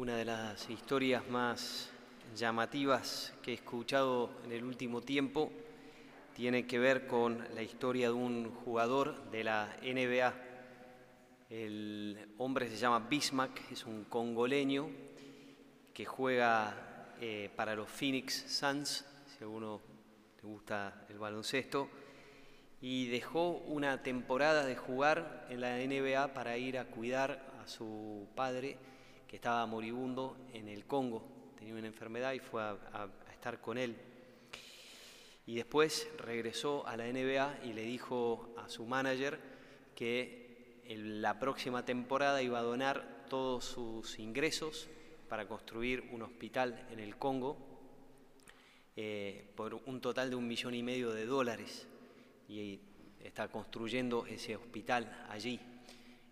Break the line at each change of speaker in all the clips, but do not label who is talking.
Una de las historias más llamativas que he escuchado en el último tiempo tiene que ver con la historia de un jugador de la NBA. El hombre se llama Bismack, es un congoleño que juega eh, para los Phoenix Suns, si a uno le gusta el baloncesto, y dejó una temporada de jugar en la NBA para ir a cuidar a su padre que estaba moribundo en el Congo, tenía una enfermedad y fue a, estar con él. Y después regresó a la NBA y le dijo a su manager que la próxima temporada iba a donar todos sus ingresos para construir un hospital en el Congo eh, por un total de un millón y medio de dólares. Y está construyendo ese hospital allí.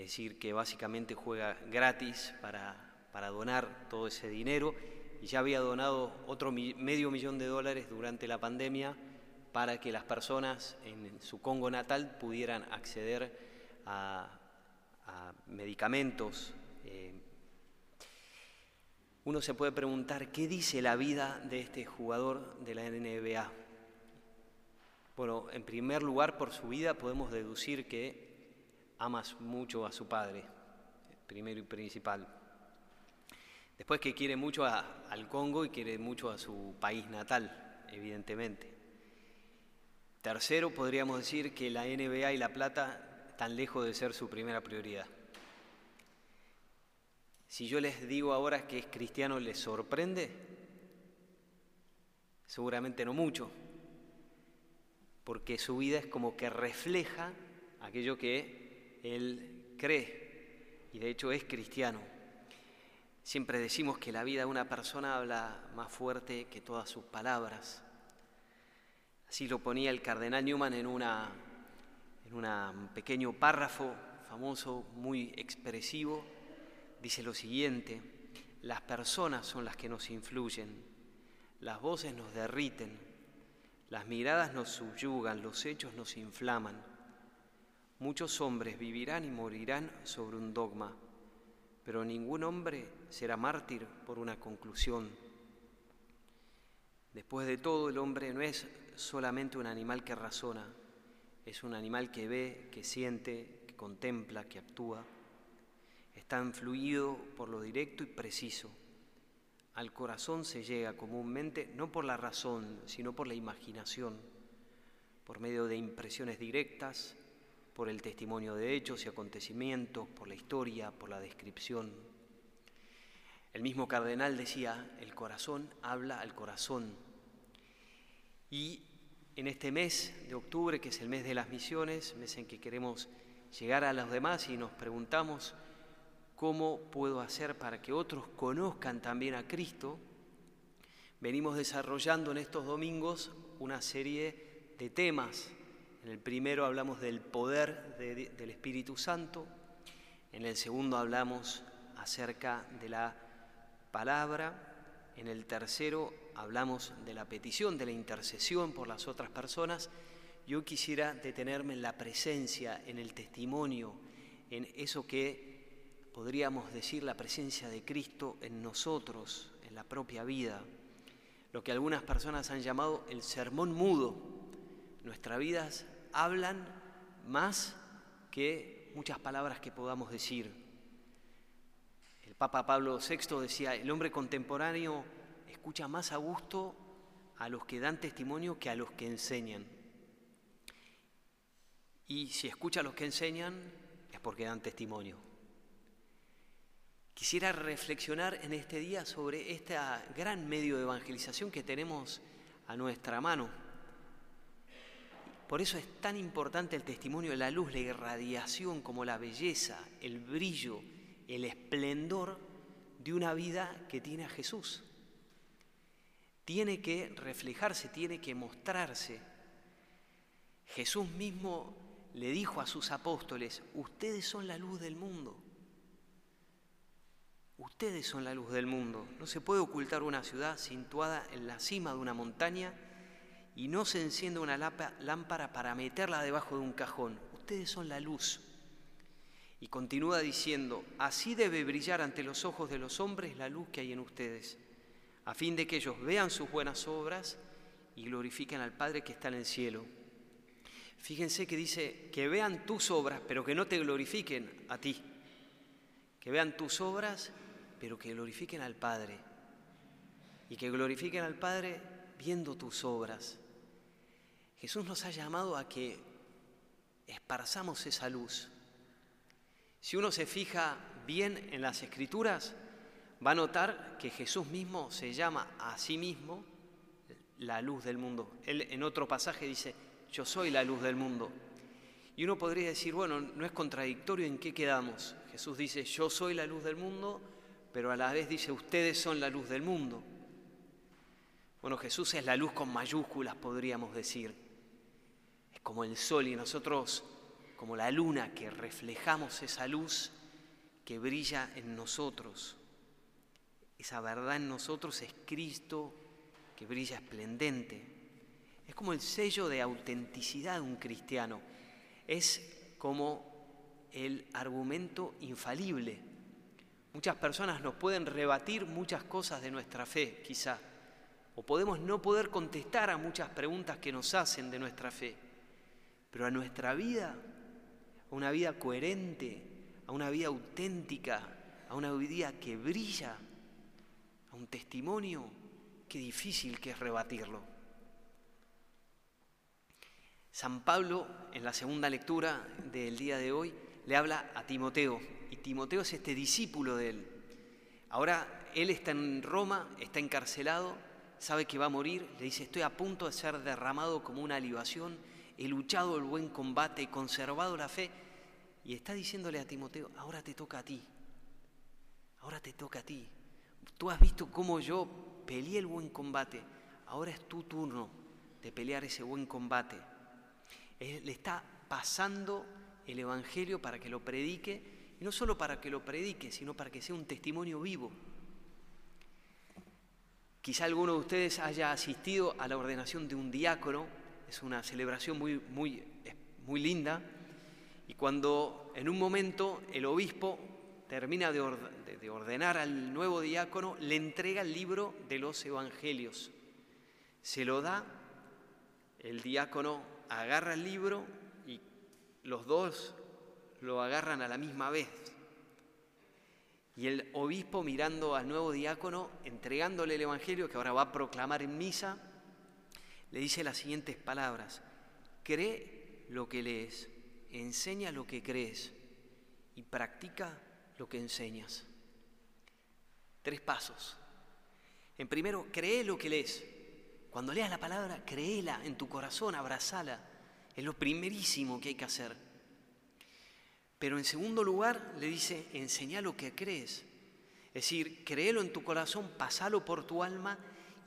Es decir, que básicamente juega gratis para, para donar todo ese dinero y ya había donado otro medio millón de dólares durante la pandemia para que las personas en su Congo natal pudieran acceder a, medicamentos. Eh. uno se puede preguntar, ¿qué dice la vida de este jugador de la NBA? Bueno, en primer lugar, por su vida podemos deducir que amas mucho a su padre, primero y principal. Después que quiere mucho al Congo y quiere mucho a su país natal, evidentemente. Tercero, podríamos decir que la NBA y la plata están lejos de ser su primera prioridad. Si yo les digo ahora que es cristiano, ¿les sorprende? Seguramente no mucho, porque su vida es como que refleja aquello que él cree y de hecho es cristiano. Siempre decimos que la vida de una persona habla más fuerte que todas sus palabras. Así lo ponía el cardenal Newman en, en un pequeño párrafo famoso, muy expresivo. Dice lo siguiente, las personas son las que nos influyen, las voces nos derriten, las miradas nos subyugan, los hechos nos inflaman. Muchos hombres vivirán y morirán sobre un dogma, pero ningún hombre será mártir por una conclusión. Después de todo, el hombre no es solamente un animal que razona, es un animal que ve, que siente, que contempla, que actúa. Está influido por lo directo y preciso. Al corazón se llega comúnmente no por la razón, sino por la imaginación, por medio de impresiones directas, por el testimonio de hechos y acontecimientos, por la historia, por la descripción. El mismo cardenal decía, el corazón habla al corazón. Y en este mes de octubre, que es el mes de las misiones, mes en que queremos llegar a los demás y nos preguntamos cómo puedo hacer para que otros conozcan también a Cristo, venimos desarrollando en estos domingos una serie de temas en el primero hablamos del poder del Espíritu Santo, en el segundo hablamos acerca de la palabra, en el tercero hablamos de la petición, de la intercesión por las otras personas. Yo quisiera detenerme en la presencia, en el testimonio, en eso que podríamos decir la presencia de Cristo en nosotros, en la propia vida, lo que algunas personas han llamado el sermón mudo Nuestras vidas hablan más que muchas palabras que podamos decir. El Papa Pablo VI decía, el hombre contemporáneo escucha más a gusto a los que dan testimonio que a los que enseñan. Y si escucha a los que enseñan es porque dan testimonio. Quisiera reflexionar en este día sobre este gran medio de evangelización que tenemos a nuestra mano por eso es tan importante el testimonio de la luz, la irradiación como la belleza, el brillo, el esplendor de una vida que tiene a Jesús. Tiene que reflejarse, tiene que mostrarse. Jesús mismo le dijo a sus apóstoles, ustedes son la luz del mundo. Ustedes son la luz del mundo. No se puede ocultar una ciudad situada en la cima de una montaña y no se enciende una lámpara para meterla debajo de un cajón. Ustedes son la luz. Y continúa diciendo, así debe brillar ante los ojos de los hombres la luz que hay en ustedes, a fin de que ellos vean sus buenas obras y glorifiquen al Padre que está en el cielo. Fíjense que dice que vean tus obras, pero que no te glorifiquen a ti. Que vean tus obras, pero que glorifiquen al Padre. Y que glorifiquen al Padre viendo tus obras. Jesús nos ha llamado a que esparzamos esa luz. Si uno se fija bien en las escrituras, va a notar que Jesús mismo se llama a sí mismo la luz del mundo. Él en otro pasaje dice, yo soy la luz del mundo. Y uno podría decir, bueno, no es contradictorio en qué quedamos. Jesús dice, yo soy la luz del mundo, pero a la vez dice, ustedes son la luz del mundo. Bueno, Jesús es la luz con mayúsculas, podríamos decir. Es como el sol y nosotros, como la luna, que reflejamos esa luz que brilla en nosotros. Esa verdad en nosotros es Cristo que brilla esplendente. Es como el sello de autenticidad de un cristiano. Es como el argumento infalible. Muchas personas nos pueden rebatir muchas cosas de nuestra fe, quizá, o podemos no poder contestar a muchas preguntas que nos hacen de nuestra fe, pero a nuestra vida, a una vida coherente, a una vida auténtica, a una vida que brilla, a un testimonio Qué difícil que es rebatirlo. San Pablo, en la segunda lectura del día de hoy, le habla a Timoteo, y Timoteo es este discípulo de él. Ahora él está en Roma, está encarcelado, sabe que va a morir, le dice, estoy a punto de ser derramado como una libación, he luchado el buen combate, he conservado la fe, y está diciéndole a Timoteo, ahora te toca a ti, ahora te toca a ti. Tú has visto cómo yo peleé el buen combate, ahora es tu turno de pelear ese buen combate. le está pasando el Evangelio para que lo predique, y no solo para que lo predique, sino para que sea un testimonio vivo. Quizá alguno de ustedes haya asistido a la ordenación de un diácono, es una celebración muy, muy, muy linda, y cuando en un momento el obispo termina de, ordenar al nuevo diácono, le entrega el libro de los evangelios. Se lo da, el diácono agarra el libro y los dos lo agarran a la misma vez. Y el obispo mirando al nuevo diácono, entregándole el Evangelio que ahora va a proclamar en misa, le dice las siguientes palabras, cree lo que lees, enseña lo que crees y practica lo que enseñas. Tres pasos. En primero, cree lo que lees. Cuando leas la palabra, créela en tu corazón, abrazala. Es lo primerísimo que hay que hacer. Pero en segundo lugar, le dice, enseña lo que crees. Es decir, créelo en tu corazón, pasalo por tu alma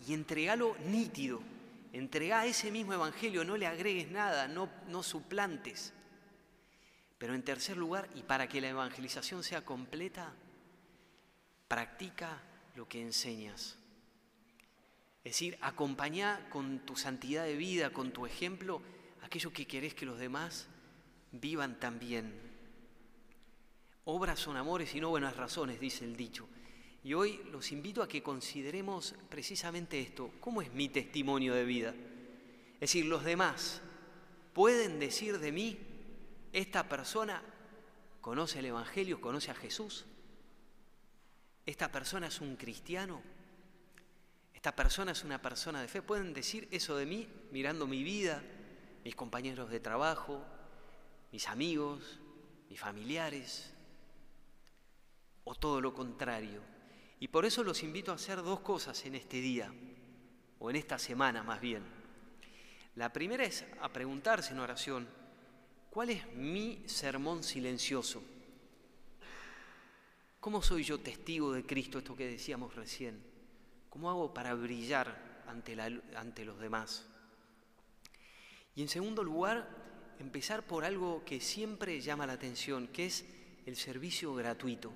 y entregalo nítido. Entrega ese mismo evangelio, no le agregues nada, no, no suplantes. Pero en tercer lugar, y para que la evangelización sea completa, practica lo que enseñas. Es decir, acompaña con tu santidad de vida, con tu ejemplo, aquello que querés que los demás vivan también. Obras son amores y no buenas razones, dice el dicho. Y hoy los invito a que consideremos precisamente esto. ¿Cómo es mi testimonio de vida? Es decir, los demás pueden decir de mí esta persona conoce el Evangelio, conoce a Jesús. Esta persona es un cristiano. Esta persona es una persona de fe. Pueden decir eso de mí mirando mi vida, mis compañeros de trabajo, mis amigos, mis familiares, o todo lo contrario. Y por eso los invito a hacer dos cosas en este día, o en esta semana más bien. La primera es a preguntarse en oración, ¿Cuál es mi sermón silencioso? ¿Cómo soy yo testigo de Cristo, esto que decíamos recién? ¿Cómo hago para brillar ante, ante los demás? Y en segundo lugar, empezar por algo que siempre llama la atención, que es el servicio gratuito.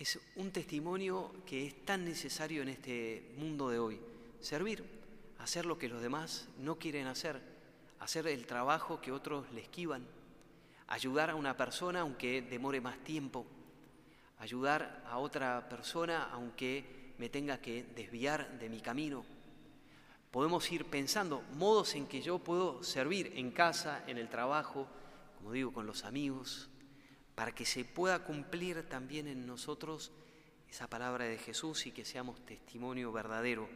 Es un testimonio que es tan necesario en este mundo de hoy. Servir, hacer lo que los demás no quieren hacer, hacer el trabajo que otros le esquivan, ayudar a una persona aunque demore más tiempo, ayudar a otra persona aunque me tenga que desviar de mi camino. Podemos ir pensando modos en que yo puedo servir en casa, en el trabajo, como digo, con los amigos, para que se pueda cumplir también en nosotros esa palabra de Jesús y que seamos testimonio verdadero,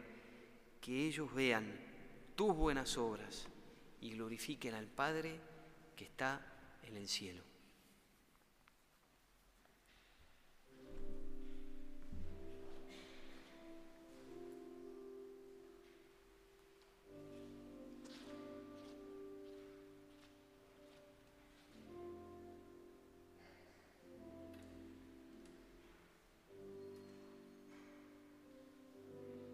que ellos vean tus buenas obras y glorifiquen al Padre que está en el cielo.